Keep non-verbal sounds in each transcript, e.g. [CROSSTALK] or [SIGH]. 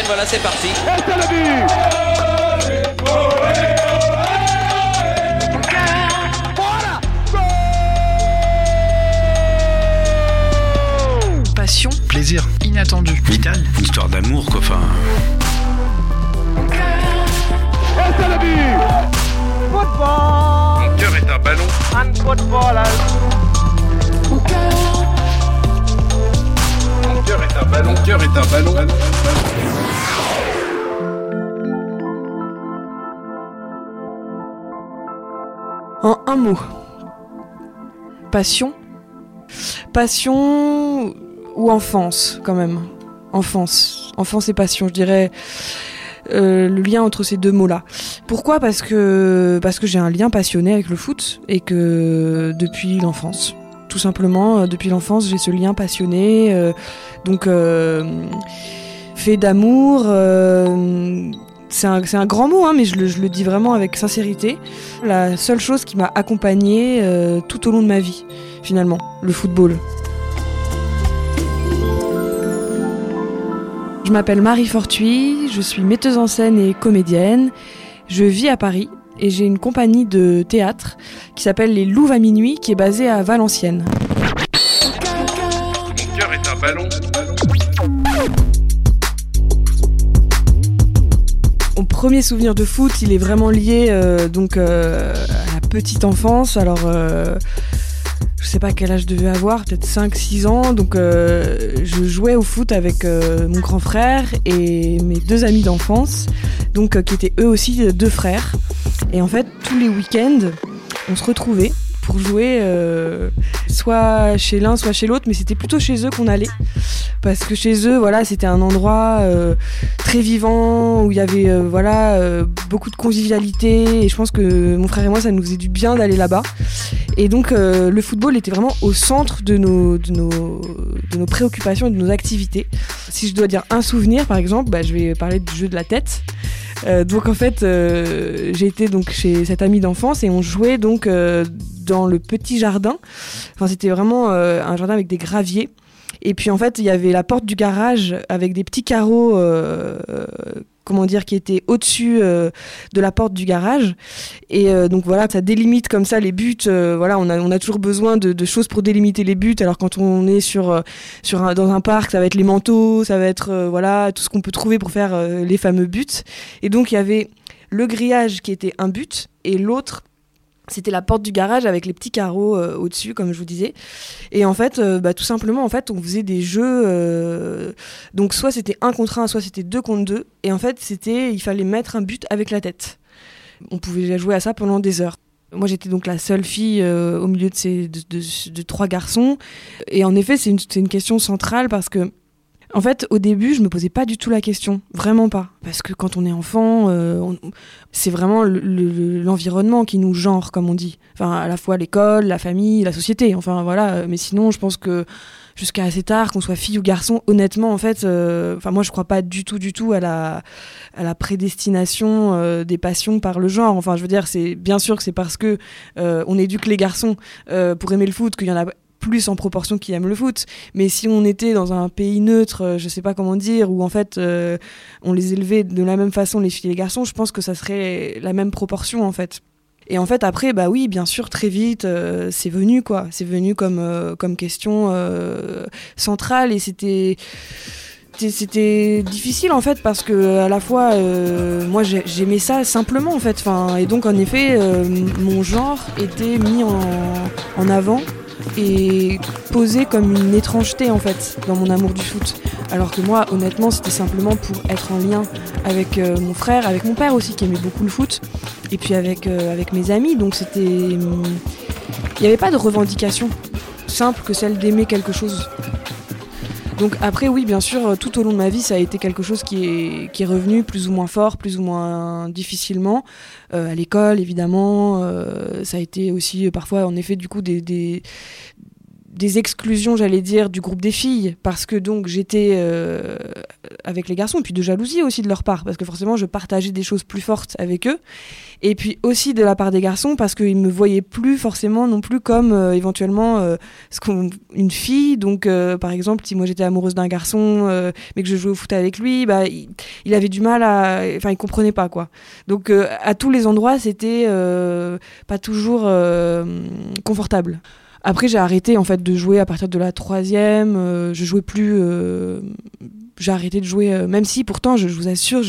Et voilà, c'est parti. Passion, Plaisir. inattendu. Vital. Une histoire d'amour, quoi. Enfin. Mon cœur est un ballon. Mon cœur est un ballon. Mon cœur est un ballon. En mot. Passion. Passion ou enfance, quand même. Enfance. Enfance et passion, je dirais. euh, le lien entre ces deux mots-là. Pourquoi? Parce que parce que j'ai un lien passionné avec le foot et que depuis l'enfance, tout simplement euh, depuis l'enfance, j'ai ce lien passionné. euh, donc fait d'amour. C'est un, grand mot, hein, mais je le, je le dis vraiment avec sincérité. La seule chose qui m'a accompagnée euh, tout au long de ma vie, finalement, le football. Je m'appelle Marie Fortuit, je suis metteuse en scène et comédienne. Je vis à Paris et j'ai une compagnie de théâtre qui s'appelle Les Louves à minuit, qui est basée à Valenciennes. Mon cœur est un ballon. Premier souvenir de foot, il est vraiment lié euh, donc euh, à la petite enfance. Alors, euh, je sais pas quel âge je devais avoir, peut-être 5-6 ans. Donc, euh, je jouais au foot avec mon grand frère et mes deux amis d'enfance, donc qui étaient eux aussi deux frères. Et en fait, tous les week-ends, on se retrouvait pour jouer euh, soit chez l'un, soit chez l'autre, mais c'était plutôt chez eux qu'on allait. Parce que chez eux, voilà, c'était un endroit euh, très vivant, où il y avait euh, voilà, euh, beaucoup de convivialité. Et je pense que mon frère et moi, ça nous faisait du bien d'aller là-bas. Et donc, euh, le football était vraiment au centre de nos, de, nos, de nos préoccupations et de nos activités. Si je dois dire un souvenir, par exemple, bah, je vais parler du jeu de la tête. Euh, donc en fait, été donc chez cette amie d'enfance et on jouait donc dans le petit jardin. Enfin, c'était vraiment euh, un jardin avec des graviers. Et puis en fait, il y avait la porte du garage avec des petits carreaux, euh, euh, comment dire, qui étaient au-dessus de la porte du garage. Et donc voilà, ça délimite comme ça les buts. voilà, on a, on a toujours besoin de, de choses pour délimiter les buts. Alors quand on est sur, sur un, dans un parc, ça va être les manteaux, ça va être voilà tout ce qu'on peut trouver pour faire les fameux buts. Et donc il y avait le grillage qui était un but et l'autre c'était la porte du garage avec les petits carreaux euh, au-dessus, comme je vous disais. Et en fait, euh, bah, tout simplement, en fait, on faisait des jeux. euh, donc, soit c'était un contre un, soit c'était deux contre deux. Et en fait, c'était, il fallait mettre un but avec la tête. On pouvait jouer à ça pendant des heures. Moi, j'étais donc la seule fille au milieu de, ces, de, trois garçons. Et en effet, c'est une, une question centrale parce que en fait, au début, je me posais pas du tout la question, vraiment pas, parce que quand on est enfant, euh, c'est vraiment le- le- l'environnement qui nous genre, comme on dit. Enfin, à la fois l'école, la famille, la société. Enfin voilà. Mais sinon, je pense que jusqu'à assez tard, qu'on soit fille ou garçon, honnêtement, en fait, euh, enfin moi, je crois pas du tout, du tout à la prédestination euh, des passions par le genre. Enfin, je veux dire, c'est bien sûr que c'est parce que on éduque les garçons pour aimer le foot qu'il y en a plus en proportion qui aiment le foot. Mais si on était dans un pays neutre, euh, je sais pas comment dire, où en fait euh, on les élevait de la même façon les filles et les garçons, je pense que ça serait la même proportion en fait. Et en fait après, bah oui, bien sûr, très vite, euh, c'est venu quoi. C'est venu comme comme question centrale et c'était c'était- difficile en fait parce que à la fois euh, moi j'ai- j'aimais ça simplement en fait. Enfin et donc en effet euh, mon genre était mis en, avant et posé comme une étrangeté en fait dans mon amour du foot. Alors que moi honnêtement c'était simplement pour être en lien avec euh, mon frère avec mon père aussi qui aimait beaucoup le foot et puis avec avec mes amis. Donc c'était il n'y avait pas de revendication simple que celle d'aimer quelque chose donc après oui bien sûr tout au long de ma vie ça a été quelque chose qui est, qui est revenu plus ou moins fort, plus ou moins difficilement. Euh, à l'école évidemment, euh, ça a été aussi euh, parfois en effet du coup des, des exclusions, j'allais dire, du groupe des filles, parce que donc j'étais euh, avec les garçons, puis de jalousie aussi de leur part, parce que forcément je partageais des choses plus fortes avec eux, et puis aussi de la part des garçons, parce qu'ils me voyaient plus forcément non plus comme euh, éventuellement euh, ce une fille, donc par exemple si moi j'étais amoureuse d'un garçon, mais que je jouais au foot avec lui, bah, il, avait du mal à... Enfin il comprenait pas quoi. Donc à tous les endroits c'était pas toujours confortable. Après, j'ai arrêté en fait de jouer à partir de la troisième. Euh, je jouais plus. Euh, j'ai arrêté de jouer, euh, même si pourtant, je, vous assure,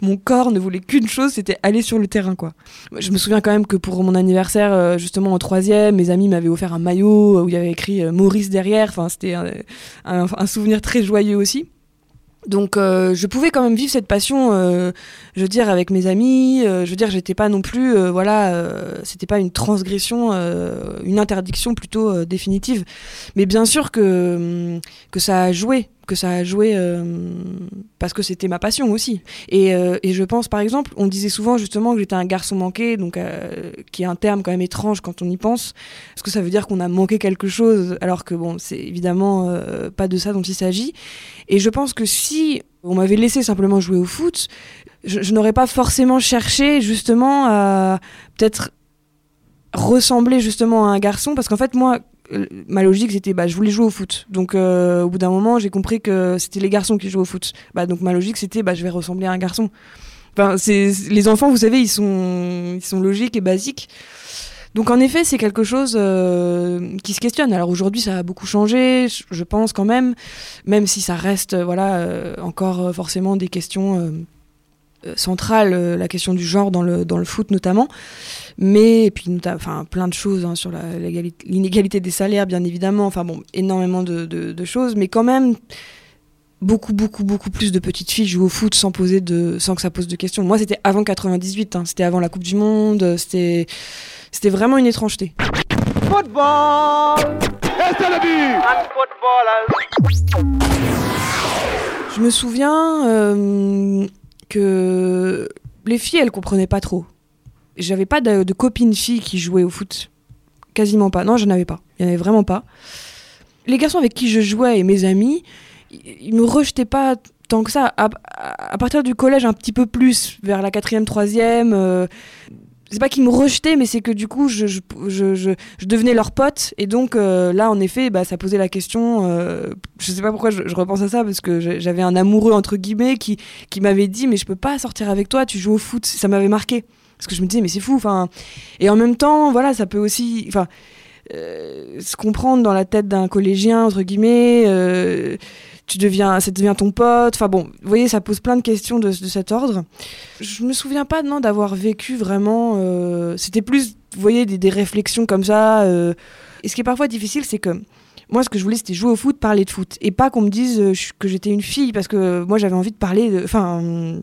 mon corps ne voulait qu'une chose, c'était aller sur le terrain, quoi. Je me souviens quand même que pour mon anniversaire, justement en troisième, mes amis m'avaient offert un maillot où il y avait écrit Maurice derrière. Enfin, c'était un, souvenir très joyeux aussi. Donc euh, je pouvais quand même vivre cette passion, euh, je veux dire avec mes amis. Euh, je veux dire j'étais pas non plus, voilà, c'était pas une transgression, une interdiction plutôt définitive. Mais bien sûr que que ça a joué que ça a joué euh, parce que c'était ma passion aussi. Et, euh, et, je pense, par exemple, on disait souvent justement que j'étais un garçon manqué, donc euh, qui est un terme quand même étrange quand on y pense, parce que ça veut dire qu'on a manqué quelque chose, alors que bon, c'est évidemment pas de ça dont il s'agit. Et je pense que si on m'avait laissé simplement jouer au foot, je, je n'aurais pas forcément cherché justement à peut-être ressembler justement à un garçon, parce qu'en fait moi, ma logique c'était bah je voulais jouer au foot. Donc euh, au bout d'un moment j'ai compris que c'était les garçons qui jouaient au foot. Bah donc ma logique c'était bah je vais ressembler à un garçon. Enfin c'est les enfants vous savez ils sont ils sont logiques et basiques. Donc en effet c'est quelque chose euh, qui se questionne. Alors aujourd'hui ça a beaucoup changé je pense quand même. Même si ça reste voilà encore forcément des questions centrales la question du genre dans le dans le foot notamment. Mais et puis enfin plein de choses hein, sur l'inégalité des salaires bien évidemment. Enfin bon énormément de, de, choses. Mais quand même beaucoup beaucoup beaucoup plus de petites filles jouent au foot sans poser de sans que ça pose de questions. Moi c'était avant 98 hein, c'était avant la coupe du monde. C'était c'était vraiment une étrangeté. Football! Je me souviens euh, que les filles elles comprenaient pas trop j'avais pas de, de copines filles qui jouaient au foot. Quasiment pas. Non, j'en avais pas. Il y en avait vraiment pas. Les garçons avec qui je jouais et mes amis, ils me rejetaient pas tant que ça. À, partir du collège, un petit peu plus, vers la quatrième, troisième. C'est pas qu'ils me rejetaient, mais c'est que du coup, je, devenais leur pote. Et donc, euh, là, en effet, bah, ça posait la question. Euh, je sais pas pourquoi je, repense à ça, parce que j'avais un amoureux, entre guillemets, qui, m'avait dit Mais je peux pas sortir avec toi, tu joues au foot. Ça m'avait marqué parce que je me disais mais c'est fou et en même temps voilà ça peut aussi enfin euh, se comprendre dans la tête d'un collégien entre guillemets tu deviens ça devient ton pote enfin bon vous voyez ça pose plein de questions de, cet ordre je me souviens pas non d'avoir vécu vraiment euh, c'était plus vous voyez des, des, réflexions comme ça et ce qui est parfois difficile c'est que moi, ce que je voulais, c'était jouer au foot, parler de foot. Et pas qu'on me dise que j'étais une fille, parce que moi, j'avais envie de parler. Enfin,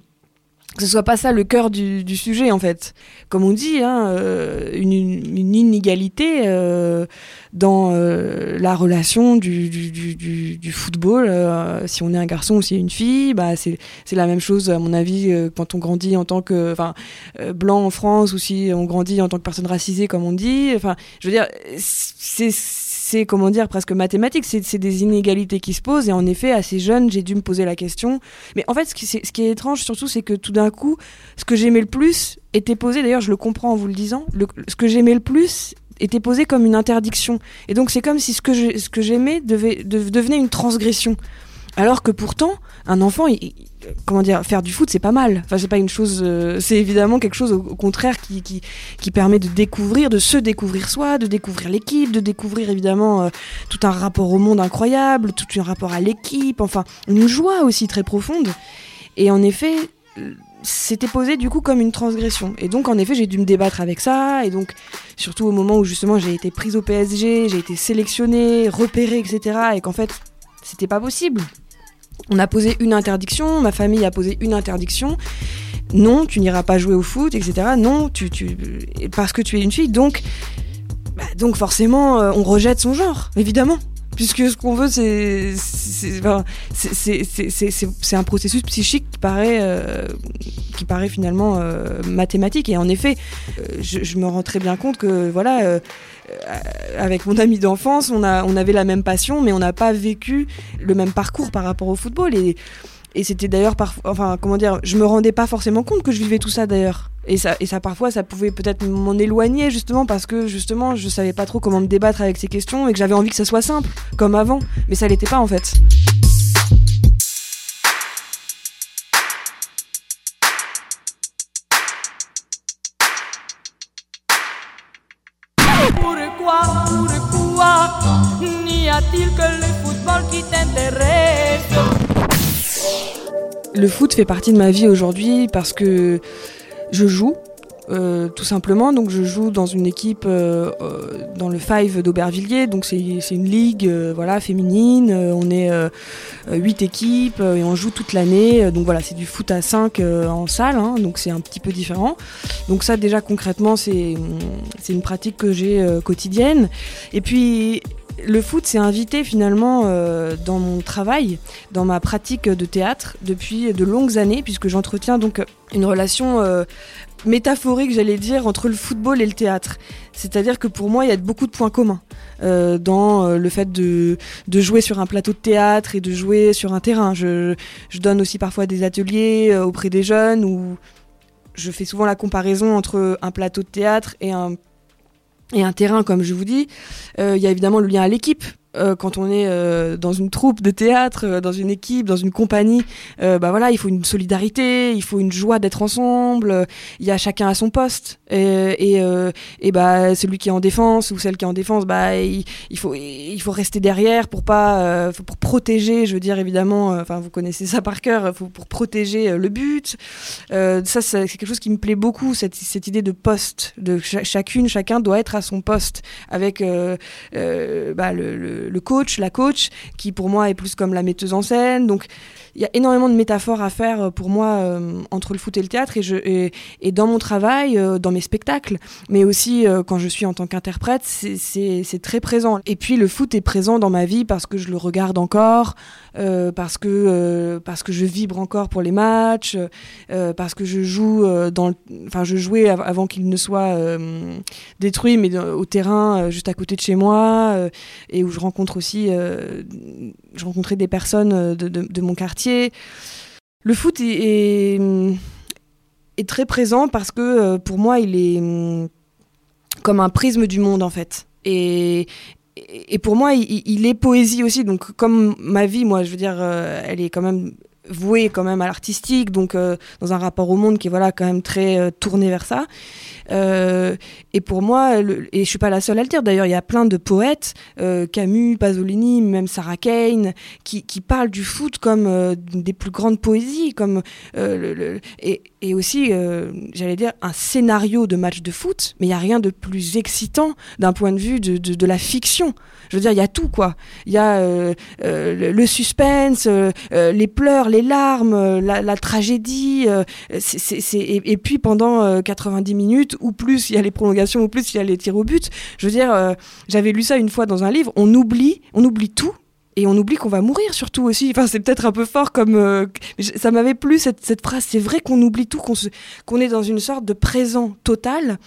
que ce soit pas ça le cœur du, sujet en fait. Comme on dit, hein, euh, une, inégalité euh, dans euh, la relation du, football. si on est un garçon ou si est une fille, bah c'est la même chose à mon avis quand on grandit en tant que enfin blanc en France ou si on grandit en tant que personne racisée comme on dit. Enfin, je veux dire, c'est c'est comment dire presque mathématique, c'est des inégalités qui se posent et en effet assez jeune j'ai dû me poser la question. Mais en fait ce qui, est étrange surtout c'est que tout d'un coup ce que j'aimais le plus était posé, d'ailleurs je le comprends en vous le disant, ce que j'aimais le plus était posé comme une interdiction. Et donc c'est comme si ce que j'aimais devait devenait une transgression. Alors que pourtant, un enfant, comment dire, faire du foot, c'est pas mal. Enfin, c'est pas une chose, euh, c'est évidemment quelque chose au, contraire qui, qui, qui, permet de découvrir, de se découvrir soi, de découvrir l'équipe, de découvrir évidemment euh, tout un rapport au monde incroyable, tout un rapport à l'équipe, enfin, une joie aussi très profonde. Et en effet, c'était posé du coup comme une transgression. Et donc en effet j'ai dû me débattre avec ça. Et donc surtout au moment où justement j'ai été prise au PSG, j'ai été sélectionnée, repérée, etc. Et qu'en fait c'était pas possible on a posé une interdiction, ma famille a posé une interdiction. Non, tu n'iras pas jouer au foot, etc. Non, tu, parce que tu es une fille, donc, bah, donc forcément, euh, on rejette son genre, évidemment. Puisque ce qu'on veut, c'est c'est un processus psychique qui paraît, euh, qui paraît finalement euh, mathématique. Et en effet, euh, je, me rends très bien compte que voilà. avec mon ami d'enfance, on, a, on avait la même passion, mais on n'a pas vécu le même parcours par rapport au football. Et, et c'était d'ailleurs parfois, enfin, comment dire, je me rendais pas forcément compte que je vivais tout ça d'ailleurs. Et ça, et ça, parfois, ça pouvait peut-être m'en éloigner justement parce que justement, je savais pas trop comment me débattre avec ces questions et que j'avais envie que ça soit simple, comme avant. Mais ça l'était pas en fait. Le foot fait partie de ma vie aujourd'hui parce que je joue. Euh, tout simplement, donc je joue dans une équipe euh, euh, dans le Five d'Aubervilliers, donc c'est une ligue voilà féminine. on est huit équipes et on joue toute l'année. donc voilà, c'est du foot à 5 en salle, hein, donc c'est un petit peu différent. Donc ça déjà concrètement, c'est une pratique que j'ai quotidienne. Et puis le foot s'est invité finalement euh, dans mon travail, dans ma pratique de théâtre depuis de longues années, puisque j'entretiens donc une relation euh, métaphorique, j'allais dire, entre le football et le théâtre. C'est-à-dire que pour moi, il y a beaucoup de points communs euh, dans le fait de, jouer sur un plateau de théâtre et de jouer sur un terrain. Je, je donne aussi parfois des ateliers auprès des jeunes où je fais souvent la comparaison entre un plateau de théâtre et un et un terrain, comme je vous dis. Euh, il y a évidemment le lien à l'équipe, euh, quand on est euh, dans une troupe de théâtre, euh, dans une équipe, dans une compagnie, bah voilà, il faut une solidarité, il faut une joie d'être ensemble. Il y a chacun à son poste et, et, et, bah celui qui est en défense ou celle qui est en défense, bah il, faut il faut rester derrière pour pas pour protéger, je veux dire évidemment, enfin vous connaissez ça par cœur, pour protéger le but. ça c'est quelque chose qui me plaît beaucoup cette, cette idée de poste, de chacune, chacun doit être à son poste avec bah, le, coach, la coach, qui pour moi est plus comme la metteuse en scène. Donc il y a énormément de métaphores à faire euh, pour moi euh, entre le foot et le théâtre et, je, et, dans mon travail, euh, dans mes spectacles, mais aussi quand je suis en tant qu'interprète, c'est très présent. Et puis le foot est présent dans ma vie parce que je le regarde encore, parce, que, parce que je vibre encore pour les matchs, parce que je joue dans Enfin, je jouais avant qu'il ne soit détruit, mais au terrain juste à côté de chez moi, et où je rencontre aussi... je rencontrais des personnes de mon quartier le foot est, très présent parce que euh, pour moi, il est hum, comme un prisme du monde en fait. Et, et pour moi, il, est poésie aussi. Donc, comme ma vie, moi, je veux dire, euh, elle est quand même vouée quand même à l'artistique, donc euh, dans un rapport au monde qui est voilà quand même très tourné vers ça. Euh, et pour moi, et je suis pas la seule à le dire, d'ailleurs, il y a plein de poètes, euh, Camus, Pasolini, même Sarah Kane, qui, qui parlent du foot comme euh, des plus grandes poésies, comme et, et, aussi, j'allais dire, un scénario de match de foot, mais il y a rien de plus excitant d'un point de vue de, de, la fiction. Je veux dire, il y a tout, quoi. Il y a le, suspense, les pleurs, les larmes, la, la tragédie, c'est et, puis pendant 90 minutes, ou plus il y a les prolongations, ou plus il y a les tirs au but. Je veux dire, euh, j'avais lu ça une fois dans un livre, on oublie, on oublie tout. Et on oublie qu'on va mourir surtout aussi. Enfin, c'est peut-être un peu fort comme... Euh, ça m'avait plu cette, phrase. C'est vrai qu'on oublie tout, qu'on est dans une sorte de présent total.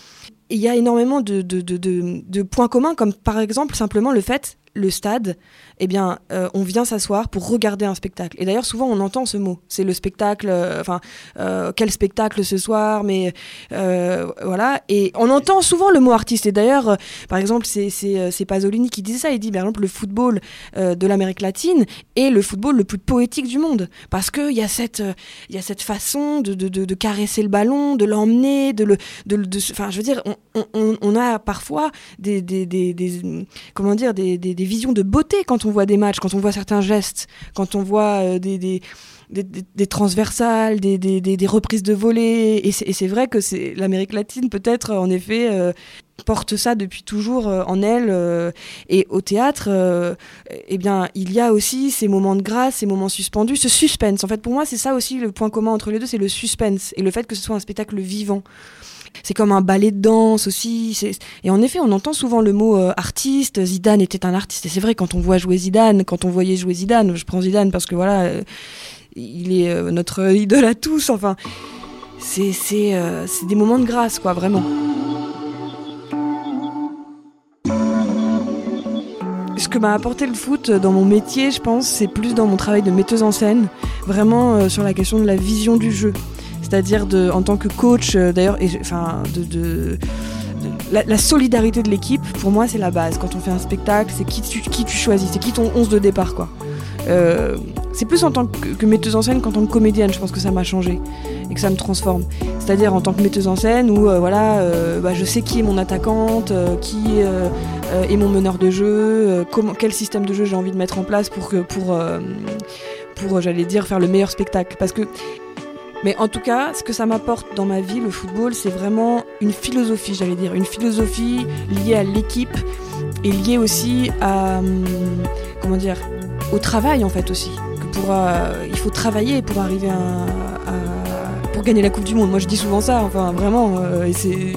Il y a énormément de, points communs, comme par exemple simplement le fait, le stade, eh bien, euh, on vient s'asseoir pour regarder un spectacle. Et d'ailleurs, souvent, on entend ce mot. C'est le spectacle, euh, enfin, euh, quel spectacle ce soir, mais voilà. Et on entend souvent le mot artiste. Et d'ailleurs, par exemple, c'est Pasolini qui disait ça. Il dit, par exemple, le football de l'Amérique latine est le football le plus poétique du monde. Parce qu'il y, a cette, y a cette façon de, de, de, caresser le ballon, de l'emmener, de le. Enfin, je veux dire, on, a parfois des, des, des, des comment dire, des, des, visions de beauté quand on voit des matchs, quand on voit certains gestes, quand on voit euh, des, transversales, des, reprises de volée. Et c'est vrai que l'Amérique latine, peut-être, en effet, euh, porte ça depuis toujours euh, en elle. et au théâtre, eh bien, il y a aussi ces moments de grâce, ces moments suspendus, ce suspense. En fait, pour moi, c'est ça aussi le point commun entre les deux, c'est le suspense et le fait que ce soit un spectacle vivant. C'est comme un ballet de danse aussi. Et en effet, on entend souvent le mot artiste. Zidane était un artiste. Et c'est vrai, quand on voit jouer Zidane, quand on voyait jouer Zidane, je prends Zidane parce que voilà, il est notre idole à tous. Enfin, c'est des moments de grâce, quoi, vraiment. Ce que m'a apporté le foot dans mon métier, je pense, c'est plus dans mon travail de metteuse en scène, vraiment euh, sur la question de la vision du jeu. C'est-à-dire en tant que coach, euh, d'ailleurs, enfin, la, solidarité de l'équipe, pour moi, c'est la base. Quand on fait un spectacle, c'est qui tu, qui tu choisis, c'est qui ton 11 de départ, quoi. Euh, c'est plus en tant que, metteuse en scène qu'en tant que comédienne, je pense que ça m'a changé et que ça me transforme. C'est-à-dire en tant que metteuse en scène où voilà, bah, je sais qui est mon attaquante, qui euh, et mon meneur de jeu, euh, comment, quel système de jeu j'ai envie de mettre en place pour que pour euh, pour j'allais dire faire le meilleur spectacle parce que mais en tout cas, ce que ça m'apporte dans ma vie, le football, c'est vraiment une philosophie, j'allais dire, une philosophie liée à l'équipe et liée aussi à hum, comment dire au travail en fait aussi. Pour, il faut travailler pour arriver à, gagner la Coupe du Monde. Moi, je dis souvent ça, enfin, vraiment. Euh,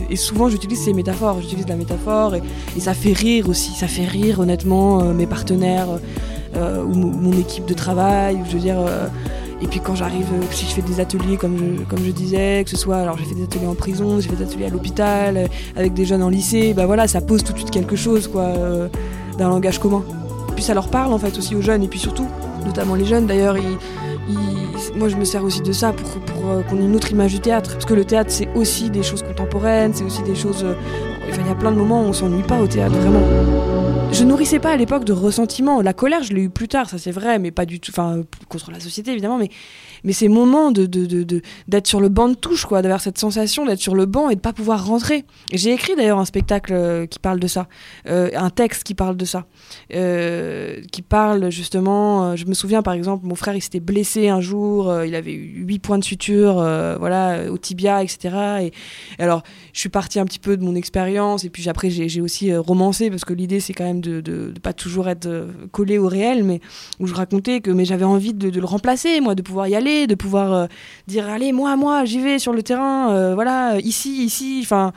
et, souvent, j'utilise ces métaphores. J'utilise la métaphore et, ça fait rire aussi. Ça fait rire, honnêtement, euh, mes partenaires euh, ou mon équipe de travail. Je veux dire. Et puis quand j'arrive, si je fais des ateliers comme je, comme je disais, que ce soit, alors j'ai fait des ateliers en prison, j'ai fait des ateliers à l'hôpital, avec des jeunes en lycée, bah voilà, ça pose tout de suite quelque chose, quoi, d'un langage commun. Et puis ça leur parle en fait aussi aux jeunes, et puis surtout, notamment les jeunes d'ailleurs, moi je me sers aussi de ça pour, euh, qu'on ait une autre image du théâtre. Parce que le théâtre c'est aussi des choses contemporaines, c'est aussi des choses... Il y a plein de moments où on s'ennuie pas au théâtre, vraiment. Je nourrissais pas à l'époque de ressentiment. La colère je l'ai eu plus tard, ça c'est vrai, mais pas du tout... Enfin contre la société évidemment, mais mais ces moments d'être sur le banc de touche, quoi, d'avoir cette sensation d'être sur le banc et de pas pouvoir rentrer. J'ai écrit d'ailleurs un spectacle euh, qui parle de ça, euh, un texte qui parle de ça, euh, qui parle justement. je me souviens par exemple, mon frère il s'était blessé un jour, il avait eu 8 points de suture, voilà, au tibia, etc. Et, alors, je suis partie un petit peu de mon expérience et puis après j'ai, aussi romancé parce que l'idée c'est quand même de, de, pas toujours être collé au réel, mais où je racontais que mais j'avais envie de, le remplacer, moi, de pouvoir y aller de pouvoir euh, dire allez moi moi j'y vais sur le terrain, euh, voilà ici ici, enfin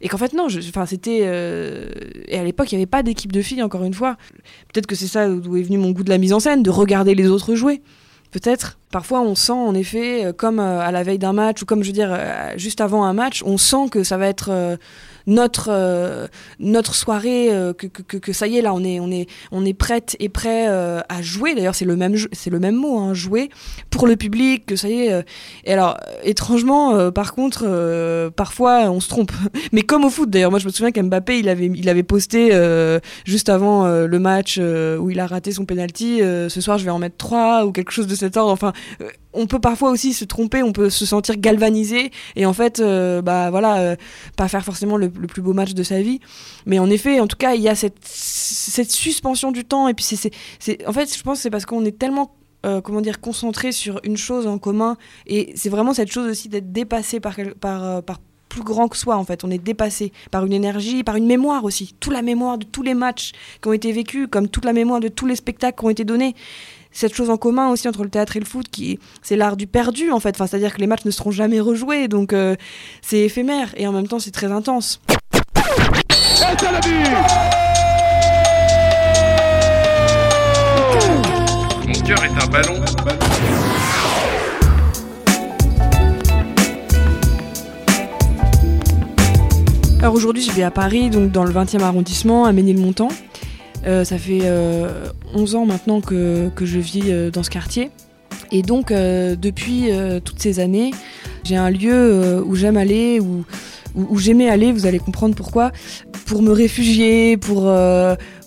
et qu'en fait non, enfin c'était euh, et à l'époque il n'y avait pas d'équipe de filles encore une fois. Peut-être que c'est ça d'où est venu mon goût de la mise en scène, de regarder les autres jouer. Peut-être. Parfois, on sent en effet, comme à la veille d'un match ou comme je veux dire, juste avant un match, on sent que ça va être notre euh, notre soirée euh, que, que, ça y est là on est on est on est prête et prêt euh, à jouer. D'ailleurs c'est le même c'est le même mot hein, jouer pour le public que ça y est et alors étrangement par contre parfois on se trompe. [LAUGHS] Mais comme au foot d'ailleurs. Moi je me souviens qu'Mbappé il avait il avait posté juste avant le match où il a raté son penalty ce soir je vais en mettre trois ou quelque chose de cet ordre. Enfin on peut parfois aussi se tromper, on peut se sentir galvanisé et en fait, euh, bah voilà, euh, pas faire forcément le, plus beau match de sa vie. Mais en effet, en tout cas, il y a cette, suspension du temps et puis c'est, en fait, je pense c'est parce qu'on est tellement euh, comment dire concentré sur une chose en commun et c'est vraiment cette chose aussi d'être dépassé par, par, par plus grand que soi en fait. On est dépassé par une énergie, par une mémoire aussi. Toute la mémoire de tous les matchs qui ont été vécus, comme toute la mémoire de tous les spectacles qui ont été donnés cette chose en commun aussi entre le théâtre et le foot qui c'est l'art du perdu en fait. Enfin c'est à dire que les matchs ne seront jamais rejoués donc euh, c'est éphémère et en même temps c'est très intense. Mon cœur est un ballon. Alors aujourd'hui je vais à Paris donc dans le 20e arrondissement à Ménilmontant euh, ça fait 11 euh, ans maintenant que, je vis euh, dans ce quartier. Et donc, depuis toutes ces années, j'ai un lieu où j'aime aller, où, où, j'aimais aller, vous allez comprendre pourquoi, pour me réfugier, pour,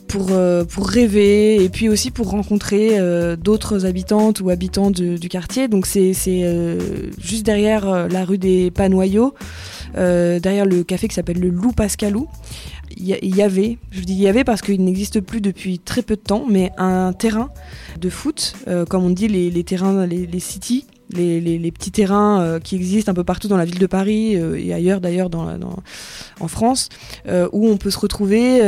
pour, pour rêver, et puis aussi pour rencontrer d'autres habitantes ou habitants du quartier. Donc, c'est juste derrière la rue des Panoyaux, derrière le café qui s'appelle le Loup Pascalou il y avait, je dis il y avait parce qu'il n'existe plus depuis très peu de temps, mais un terrain de foot, euh, comme on dit les, terrains, les, les cities, les, petits terrains qui existent un peu partout dans la ville de Paris et ailleurs d'ailleurs dans, en France, où on peut se retrouver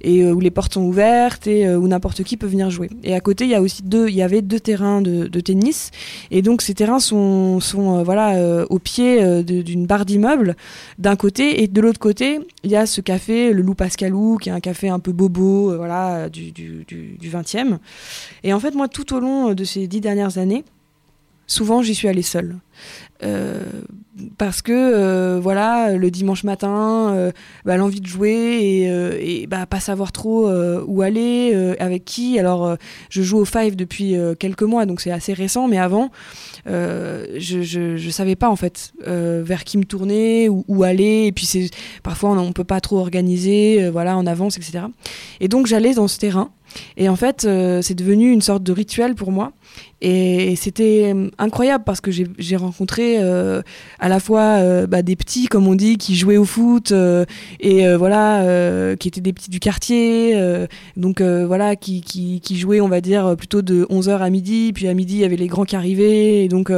et où les portes sont ouvertes et où n'importe qui peut venir jouer. Et à côté, il y a aussi deux, il y avait deux terrains de, tennis, et donc ces terrains sont, sont voilà au pied d'une barre d'immeubles d'un côté, et de l'autre côté, il y a ce café, le Loup Pascalou, qui est un café un peu bobo, voilà, du, du, du 20e. Et en fait, moi, tout au long de ces dix dernières années, souvent j'y suis allée seule. Euh, parce que euh, voilà le dimanche matin euh, bah, l'envie de jouer et, bah, pas savoir trop où aller avec qui. Alors je joue au five depuis quelques mois donc c'est assez récent mais avant je, je, savais pas en fait vers qui me tourner ou où aller. Et puis parfois on, on peut pas trop organiser voilà en avance etc et donc j'allais dans ce terrain. Et en fait c'est devenu une sorte de rituel pour moi et c'était euh, incroyable parce que j'ai rencontré euh, à la fois euh, bah, des petits, comme on dit, qui jouaient au foot et voilà, qui étaient des petits du quartier, donc voilà, qui, jouaient, on va dire, plutôt de 11h à midi. Puis à midi, il y avait les grands qui arrivaient. Et donc,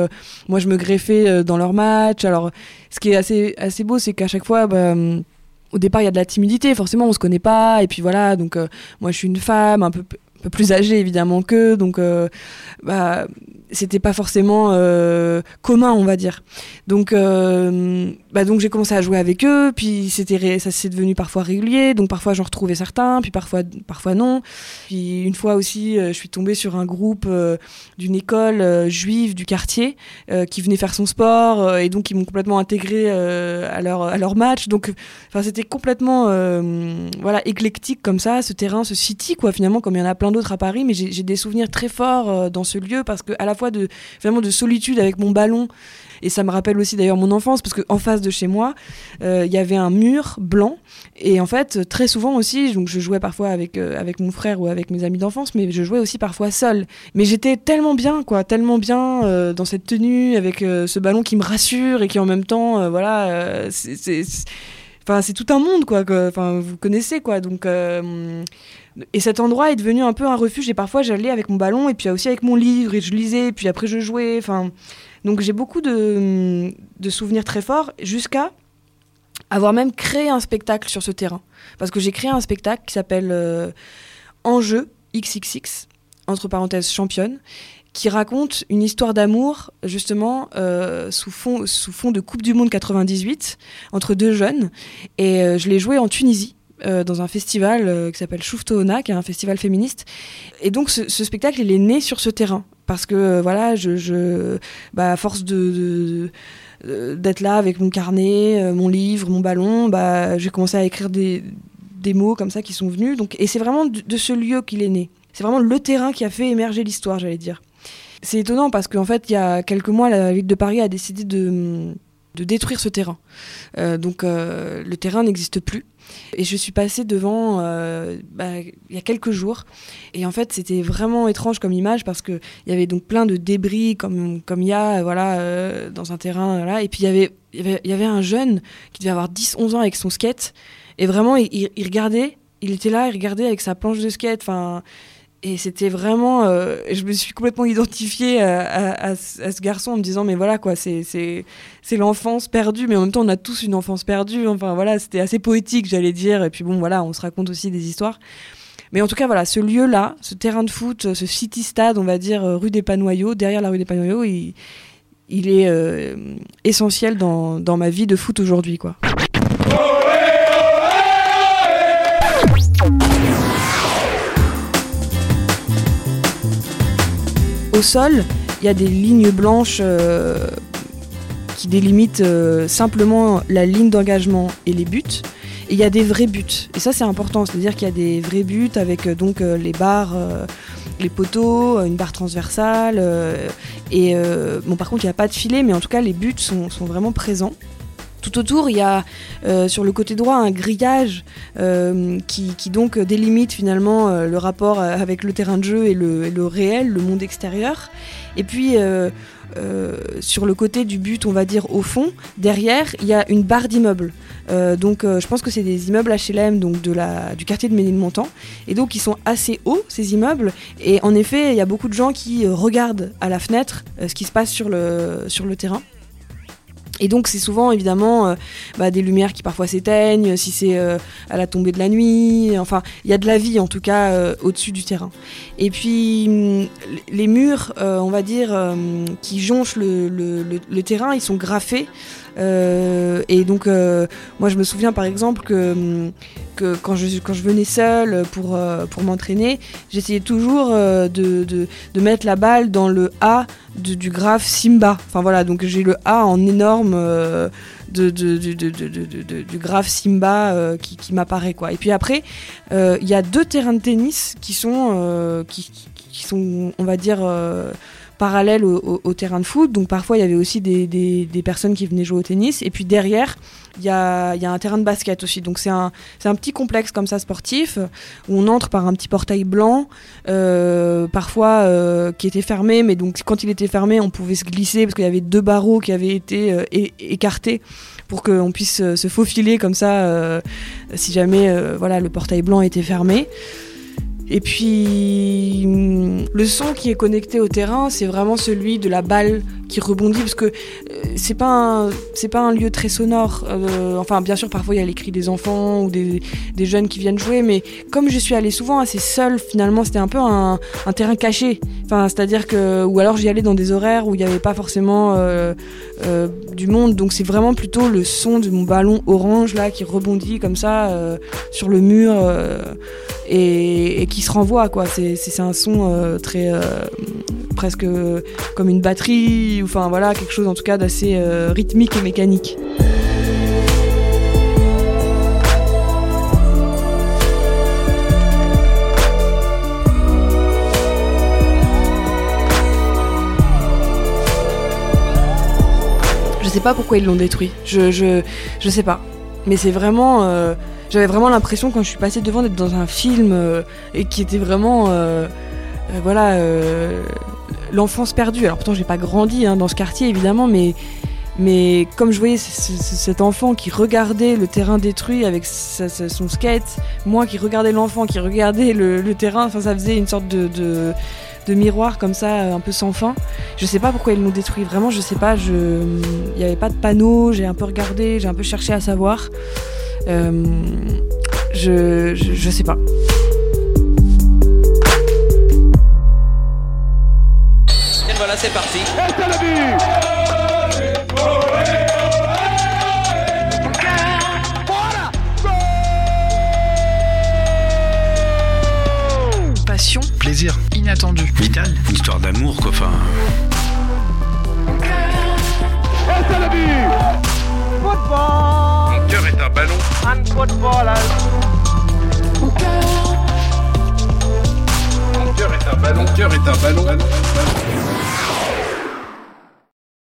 moi, je me greffais dans leur match. Alors, ce qui est assez, assez beau, c'est qu'à chaque fois, bah, au départ, il y a de la timidité, forcément, on se connaît pas. Et puis voilà, donc moi, je suis une femme, un peu peu plus âgé évidemment qu'eux, donc euh, bah, c'était pas forcément euh, commun, on va dire. Donc, euh, bah donc j'ai commencé à jouer avec eux, puis c'était ça s'est devenu parfois régulier, donc parfois j'en retrouvais certains, puis parfois parfois non. Puis une fois aussi, je suis tombée sur un groupe d'une école juive du quartier qui venait faire son sport et donc ils m'ont complètement intégré à leur à leur match. Donc, c'était complètement voilà éclectique comme ça, ce terrain, ce city quoi. Finalement, comme il y en a plein d'autres à Paris, mais j'ai des souvenirs très forts dans ce lieu parce que à la de vraiment de solitude avec mon ballon. Et ça me rappelle aussi d'ailleurs mon enfance parce qu'en face de chez moi, euh, il y avait un mur blanc. Et en fait, très souvent aussi, donc je jouais parfois avec, euh, avec mon frère ou avec mes amis d'enfance, mais je jouais aussi parfois seul Mais j'étais tellement bien, quoi, tellement bien euh, dans cette tenue, avec ce ballon qui me rassure et qui en même temps, voilà, c'est enfin c'est tout un monde quoi enfin vous connaissez quoi donc et cet endroit est devenu un peu un refuge. Et parfois, j'allais avec mon ballon et puis aussi avec mon livre et je lisais. Et puis après, je jouais. Enfin, donc j'ai beaucoup de, souvenirs très forts jusqu'à avoir même créé un spectacle sur ce terrain. Parce que j'ai créé un spectacle qui s'appelle euh, Enjeu XXX, entre parenthèses championne, qui raconte une histoire d'amour, justement, euh, sous, fond, sous fond de Coupe du Monde 98, entre deux jeunes. Et euh, je l'ai joué en Tunisie. Euh, dans un festival euh, qui s'appelle Shuftoona, qui est un festival féministe. Et donc ce, spectacle, il est né sur ce terrain. Parce que, euh, voilà, bah, à force d'être là avec mon carnet, mon livre, mon ballon, bah, j'ai commencé à écrire des, mots comme ça qui sont venus. Donc, et c'est vraiment de, ce lieu qu'il est né. C'est vraiment le terrain qui a fait émerger l'histoire, j'allais dire. C'est étonnant parce qu'en fait, il y a quelques mois, la ville de Paris a décidé de détruire ce terrain. donc le terrain n'existe plus. Et je suis passée devant euh, bah, il y a quelques jours. Et en fait, c'était vraiment étrange comme image parce qu'il y avait donc plein de débris comme comme il y a voilà, euh, dans un terrain. Là. Et puis, il y, avait, y avait un jeune qui devait avoir 10-11 ans avec son skate. Et vraiment, il, il, regardait, il était là, il regardait avec sa planche de skate. Enfin, et c'était vraiment. Euh, je me suis complètement identifiée à, ce garçon en me disant, mais voilà, quoi, c'est l'enfance perdue, mais en même temps, on a tous une enfance perdue. Enfin, voilà, c'était assez poétique, j'allais dire. Et puis, bon, voilà, on se raconte aussi des histoires. Mais en tout cas, voilà, ce lieu-là, ce terrain de foot, ce city stade, on va dire, euh, rue des Panoyaux, derrière la rue des Panoyaux, il, il est euh, essentiel dans, dans ma vie de foot aujourd'hui, quoi. Au sol, il y a des lignes blanches euh, qui délimitent euh, simplement la ligne d'engagement et les buts. Et il y a des vrais buts. Et ça, c'est important. C'est-à-dire qu'il y a des vrais buts avec euh, donc les barres, les poteaux, une barre transversale. et bon, par contre, il n'y a pas de filet, mais en tout cas, les buts sont vraiment présents. Tout autour, il y a euh, sur le côté droit un grillage euh, qui, donc délimite finalement euh, le rapport avec le terrain de jeu et le, réel, le monde extérieur. Et puis sur le côté du but, on va dire au fond, derrière, il y a une barre d'immeuble Euh, donc je pense que c'est des immeubles HLM donc du quartier de Ménilmontant. Et donc ils sont assez hauts, ces immeubles. Et en effet, il y a beaucoup de gens qui regardent à la fenêtre ce qui se passe sur le terrain. Et donc c'est souvent évidemment euh, bah, des lumières qui parfois s'éteignent, si c'est euh, à la tombée de la nuit, enfin il y a de la vie en tout cas euh, au-dessus du terrain. Et puis hum, les murs, on va dire, qui jonchent le- le terrain, ils sont graffés. Euh, et donc euh, moi je me souviens par exemple que, hum, que quand, je, quand je venais seule pour, euh, pour m'entraîner, j'essayais toujours de, de, mettre la balle dans le A du graphe Simba. Enfin voilà, donc j'ai le A en énorme de, du graphe Simba qui, qui m'apparaît quoi. Et puis après, il y a deux terrains de tennis qui sont, qui sont on va dire, parallèles au, terrain de foot. Donc parfois il y avait aussi des, personnes qui venaient jouer au tennis. Et puis derrière, il y a, un terrain de basket aussi. Donc c'est un, un petit complexe comme ça sportif où on entre par un petit portail blanc, euh, parfois euh, qui était fermé, mais donc quand il était fermé, on pouvait se glisser parce qu'il y avait deux barreaux qui avaient été euh, écartés pour qu'on puisse se faufiler comme ça si jamais voilà le portail blanc était fermé. Et puis hum, le son qui est connecté au terrain, c'est vraiment celui de la balle qui rebondit parce que euh, c'est pas c'est pas un lieu très sonore. Euh, enfin, bien sûr, parfois il y a les cris des enfants ou des, des jeunes qui viennent jouer, mais comme je suis allée souvent assez seule, finalement, c'était un peu un, terrain caché. Enfin, c'est-à-dire que ou alors j'y allais dans des horaires où il n'y avait pas forcément euh, du monde, donc c'est vraiment plutôt le son de mon ballon orange là qui rebondit comme ça sur le mur. et qui se renvoie quoi. C'est un son euh, très euh, presque euh, comme une batterie, ou enfin voilà quelque chose en tout cas d'assez rythmique et mécanique. Je sais pas pourquoi ils l'ont détruit. Je, je, je sais pas. Mais c'est vraiment. J'avais vraiment l'impression quand je suis passée devant d'être dans un film euh, et qui était vraiment. euh, euh, voilà. L'enfance perdue. Alors pourtant, j'ai pas grandi hein, dans ce quartier évidemment, mais. Mais comme je voyais cet enfant qui regardait le terrain détruit avec son skate, moi qui regardais l'enfant, qui regardait le, terrain, enfin ça faisait une sorte de, de, miroir comme ça, un peu sans fin. Je sais pas pourquoi ils l'ont détruit, vraiment je sais pas, il n'y avait pas de panneau, j'ai un peu regardé, j'ai un peu cherché à savoir. Euh, je, je, je sais pas. Et voilà, c'est parti. Passion Plaisir, inattendue. vital, une histoire d'amour quoi. Enfin, un ballon. Mon cœur est un ballon. Mon cœur est un ballon. ballon, ballon.